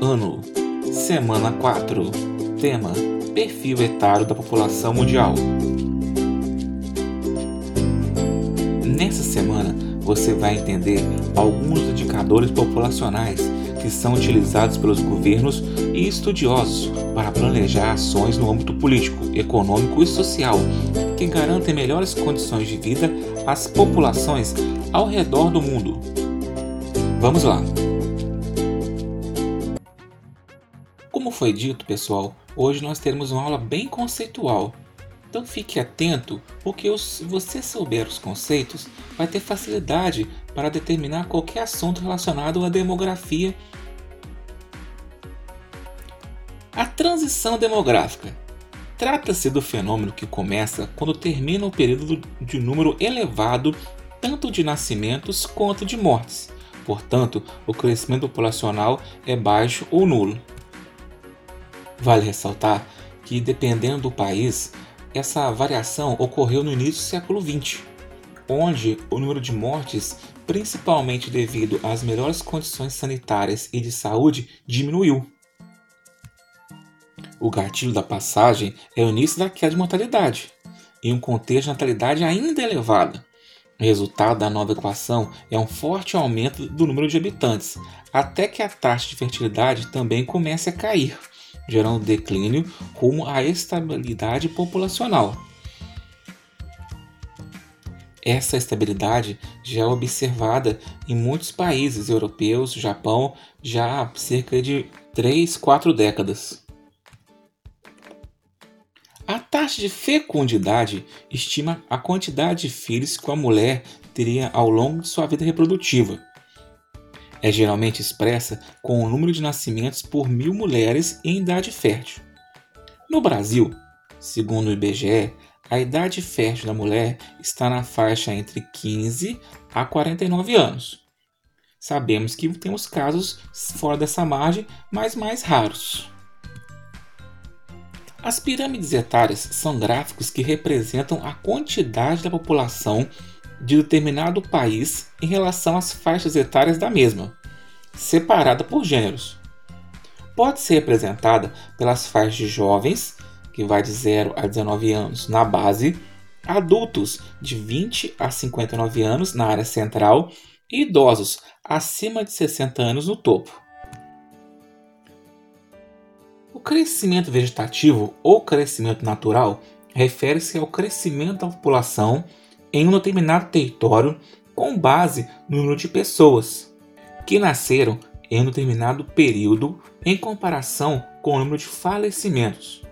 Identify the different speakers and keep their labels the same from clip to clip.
Speaker 1: Ano, semana 4. Tema: Perfil etário da população mundial. Nessa semana, você vai entender alguns indicadores populacionais que são utilizados pelos governos e estudiosos para planejar ações no âmbito político, econômico e social que garantem melhores condições de vida às populações ao redor do mundo. Vamos lá! Foi dito, pessoal, hoje nós teremos uma aula bem conceitual. Então fique atento, porque se você souber os conceitos, vai ter facilidade para determinar qualquer assunto relacionado à demografia. A transição demográfica trata-se do fenômeno que começa quando termina o período de número elevado tanto de nascimentos quanto de mortes. Portanto, o crescimento populacional é baixo ou nulo. Vale ressaltar que, dependendo do país, essa variação ocorreu no início do século XX, onde o número de mortes, principalmente devido às melhores condições sanitárias e de saúde, diminuiu. O gatilho da passagem é o início da queda de mortalidade, em um contexto de natalidade ainda elevada. O resultado da nova equação é um forte aumento do número de habitantes, até que a taxa de fertilidade também comece a cair gerando declínio rumo à estabilidade populacional. Essa estabilidade já é observada em muitos países europeus, Japão, já há cerca de 3, 4 décadas. A taxa de fecundidade estima a quantidade de filhos que a mulher teria ao longo de sua vida reprodutiva é geralmente expressa com o número de nascimentos por mil mulheres em idade fértil. No Brasil, segundo o IBGE, a idade fértil da mulher está na faixa entre 15 a 49 anos. Sabemos que temos casos fora dessa margem, mas mais raros. As pirâmides etárias são gráficos que representam a quantidade da população de determinado país em relação às faixas etárias da mesma, separada por gêneros. Pode ser representada pelas faixas de jovens, que vai de 0 a 19 anos na base, adultos de 20 a 59 anos na área central e idosos acima de 60 anos no topo. O crescimento vegetativo ou crescimento natural refere-se ao crescimento da população em um determinado território com base no número de pessoas que nasceram em um determinado período em comparação com o número de falecimentos.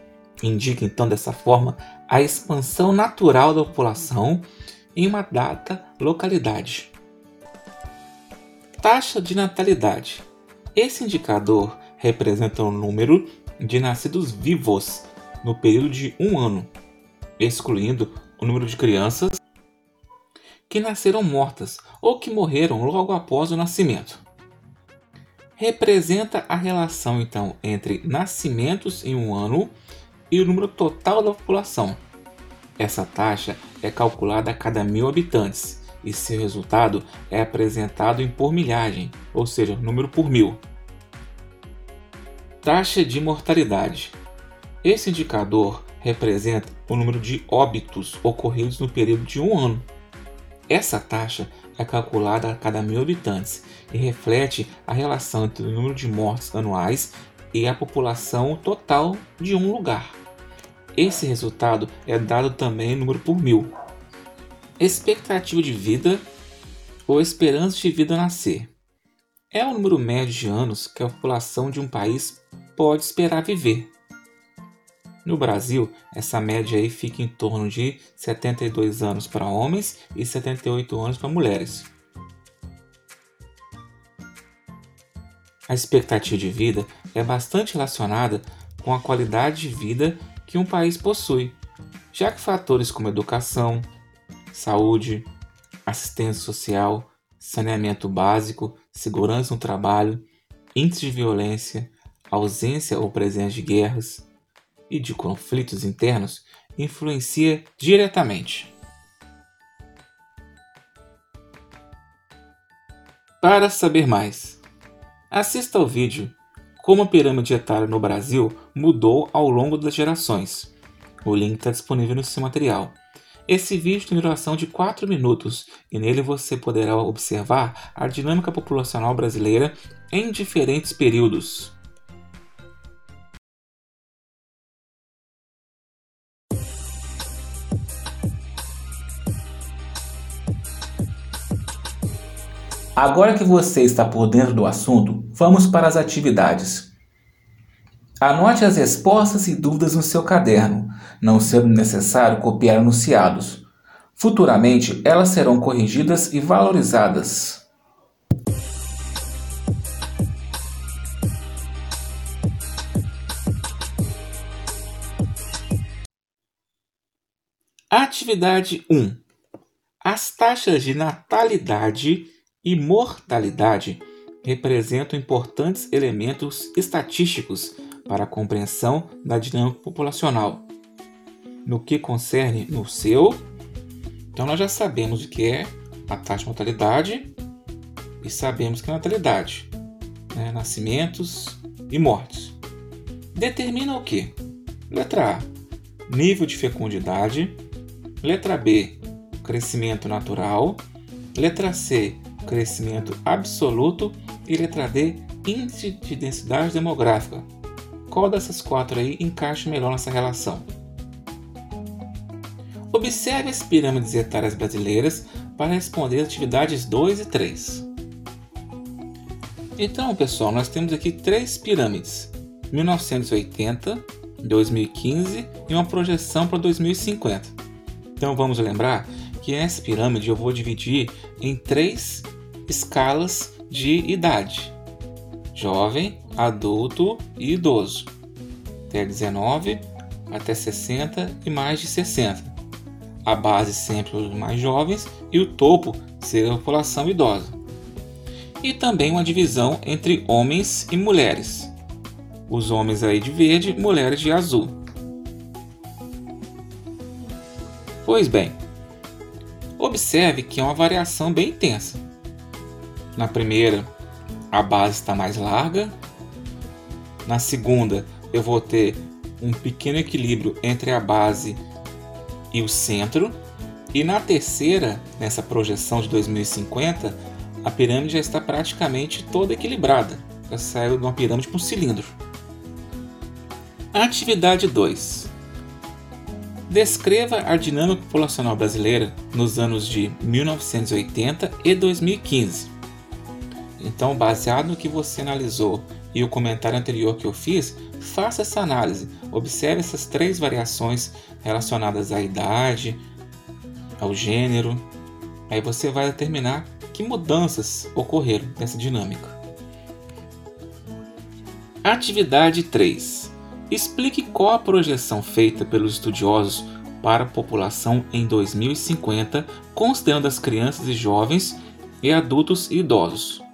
Speaker 1: Indica então dessa forma a expansão natural da população em uma data localidade. Taxa de natalidade. Esse indicador representa o número de nascidos vivos no período de um ano, excluindo o número de crianças que nasceram mortas ou que morreram logo após o nascimento. Representa a relação então entre nascimentos em um ano e o número total da população. Essa taxa é calculada a cada mil habitantes e seu resultado é apresentado em por milhagem, ou seja, número por mil. Taxa de mortalidade. Esse indicador representa o número de óbitos ocorridos no período de um ano. Essa taxa é calculada a cada mil habitantes e reflete a relação entre o número de mortes anuais e a população total de um lugar. Esse resultado é dado também em número por mil. Expectativa de vida ou esperança de vida nascer é o número médio de anos que a população de um país pode esperar viver. No Brasil, essa média aí fica em torno de 72 anos para homens e 78 anos para mulheres. A expectativa de vida é bastante relacionada com a qualidade de vida que um país possui, já que fatores como educação, saúde, assistência social, saneamento básico, segurança no trabalho, índice de violência, ausência ou presença de guerras e de conflitos internos influencia diretamente. Para saber mais, assista ao vídeo Como a pirâmide etária no Brasil mudou ao longo das gerações. O link está disponível no seu material. Esse vídeo tem duração de 4 minutos e nele você poderá observar a dinâmica populacional brasileira em diferentes períodos. Agora que você está por dentro do assunto, vamos para as atividades. Anote as respostas e dúvidas no seu caderno, não sendo necessário copiar anunciados. Futuramente, elas serão corrigidas e valorizadas. Atividade 1. As taxas de natalidade e mortalidade representam importantes elementos estatísticos para a compreensão da dinâmica populacional. No que concerne no seu, então nós já sabemos o que é a taxa de mortalidade e sabemos que é natalidade, né? nascimentos e mortes. Determina o que? Letra A, nível de fecundidade. Letra B, crescimento natural. Letra C, crescimento absoluto e letra D, índice de densidade demográfica. Qual dessas quatro aí encaixa melhor nessa relação? Observe as pirâmides etárias brasileiras para responder as atividades 2 e 3. Então, pessoal, nós temos aqui três pirâmides: 1980, 2015 e uma projeção para 2050. Então, vamos lembrar que essa pirâmide eu vou dividir em três escalas de idade: jovem, adulto e idoso, até 19, até 60 e mais de 60. A base sempre os mais jovens e o topo ser a população idosa. E também uma divisão entre homens e mulheres. Os homens aí de verde, mulheres de azul. Pois bem, observe que é uma variação bem intensa. Na primeira, a base está mais larga. Na segunda, eu vou ter um pequeno equilíbrio entre a base e o centro. E na terceira, nessa projeção de 2050, a pirâmide já está praticamente toda equilibrada. Já saiu de uma pirâmide para um cilindro. Atividade 2. Descreva a dinâmica populacional brasileira nos anos de 1980 e 2015. Então, baseado no que você analisou e o comentário anterior que eu fiz, faça essa análise. Observe essas três variações relacionadas à idade, ao gênero. Aí você vai determinar que mudanças ocorreram nessa dinâmica. Atividade 3. Explique qual a projeção feita pelos estudiosos para a população em 2050, considerando as crianças e jovens e adultos e idosos.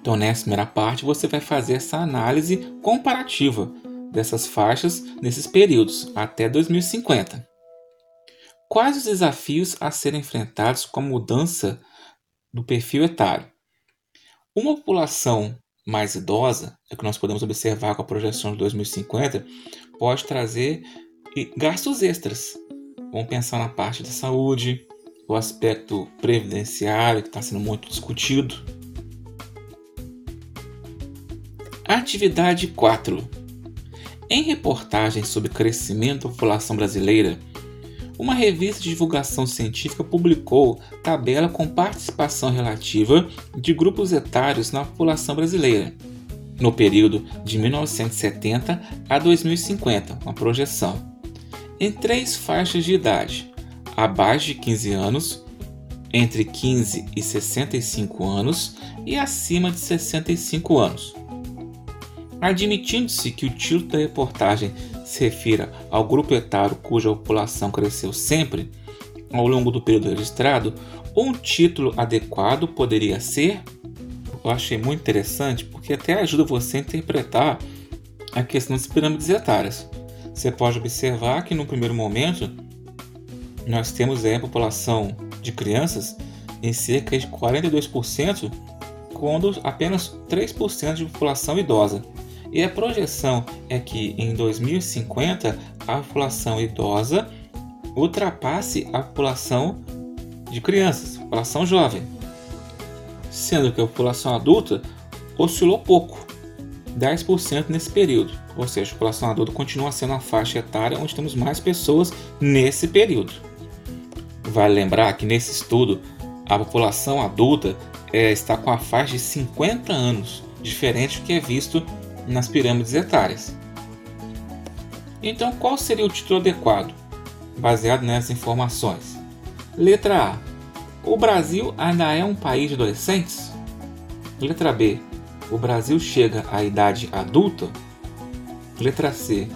Speaker 1: Então, nessa primeira parte, você vai fazer essa análise comparativa dessas faixas nesses períodos até 2050. Quais os desafios a serem enfrentados com a mudança do perfil etário? Uma população mais idosa, é que nós podemos observar com a projeção de 2050, pode trazer gastos extras. Vamos pensar na parte da saúde, o aspecto previdenciário, que está sendo muito discutido Atividade 4. Em reportagem sobre crescimento da população brasileira, uma revista de divulgação científica publicou tabela com participação relativa de grupos etários na população brasileira, no período de 1970 a 2050, uma projeção, em três faixas de idade: abaixo de 15 anos, entre 15 e 65 anos e acima de 65 anos. Admitindo-se que o título da reportagem se refira ao grupo etário cuja população cresceu sempre ao longo do período registrado, um título adequado poderia ser. Eu achei muito interessante porque até ajuda você a interpretar a questão das pirâmides etárias. Você pode observar que no primeiro momento nós temos a população de crianças em cerca de 42%, quando apenas 3% de população idosa. E a projeção é que em 2050 a população idosa ultrapasse a população de crianças, a população jovem, sendo que a população adulta oscilou pouco, 10% nesse período, ou seja, a população adulta continua sendo a faixa etária onde temos mais pessoas nesse período. Vale lembrar que nesse estudo a população adulta é, está com a faixa de 50 anos, diferente do que é visto nas pirâmides etárias. Então, qual seria o título adequado, baseado nessas informações? Letra A: O Brasil ainda é um país de adolescentes? Letra B: O Brasil chega à idade adulta? Letra C: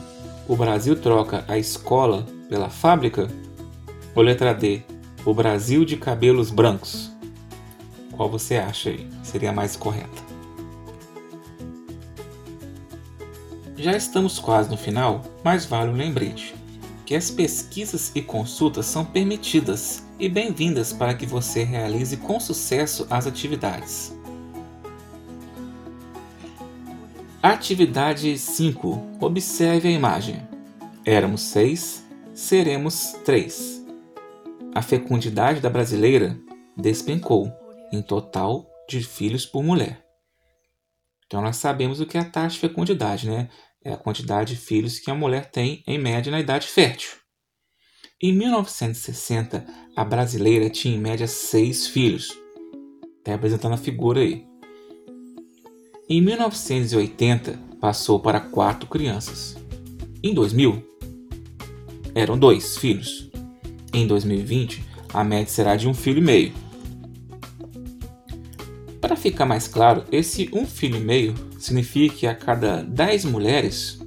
Speaker 1: O Brasil troca a escola pela fábrica? Ou letra D, o Brasil de cabelos brancos? Qual você acha aí? Seria mais correta? Já estamos quase no final, mas vale um lembrete que as pesquisas e consultas são permitidas e bem-vindas para que você realize com sucesso as atividades. Atividade 5. Observe a imagem. Éramos seis, seremos três a fecundidade da brasileira despencou em total de filhos por mulher. Então nós sabemos o que é a taxa de fecundidade, né? É a quantidade de filhos que a mulher tem em média na idade fértil. Em 1960, a brasileira tinha em média seis filhos. Está representando a figura aí. Em 1980, passou para quatro crianças. Em 2000, eram dois filhos. Em 2020, a média será de um filho e meio. Ficar mais claro, esse um filho e meio significa que a cada 10 mulheres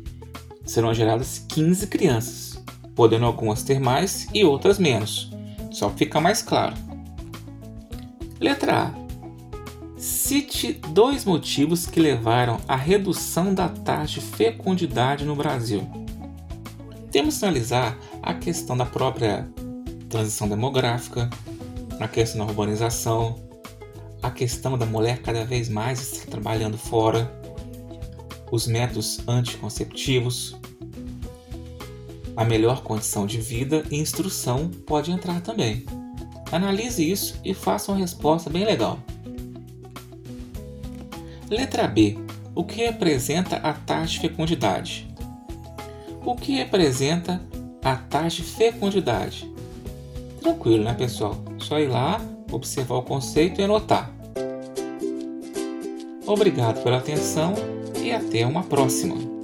Speaker 1: serão geradas 15 crianças, podendo algumas ter mais e outras menos. Só ficar mais claro. Letra A. Cite dois motivos que levaram à redução da taxa de fecundidade no Brasil. Temos que analisar a questão da própria transição demográfica, a questão da urbanização, a questão da mulher cada vez mais estar trabalhando fora, os métodos anticonceptivos, a melhor condição de vida e instrução pode entrar também. Analise isso e faça uma resposta bem legal. Letra B. O que representa a taxa de fecundidade? O que representa a taxa de fecundidade? Tranquilo, né, pessoal? Só ir lá, observar o conceito e anotar. Obrigado pela atenção e até uma próxima!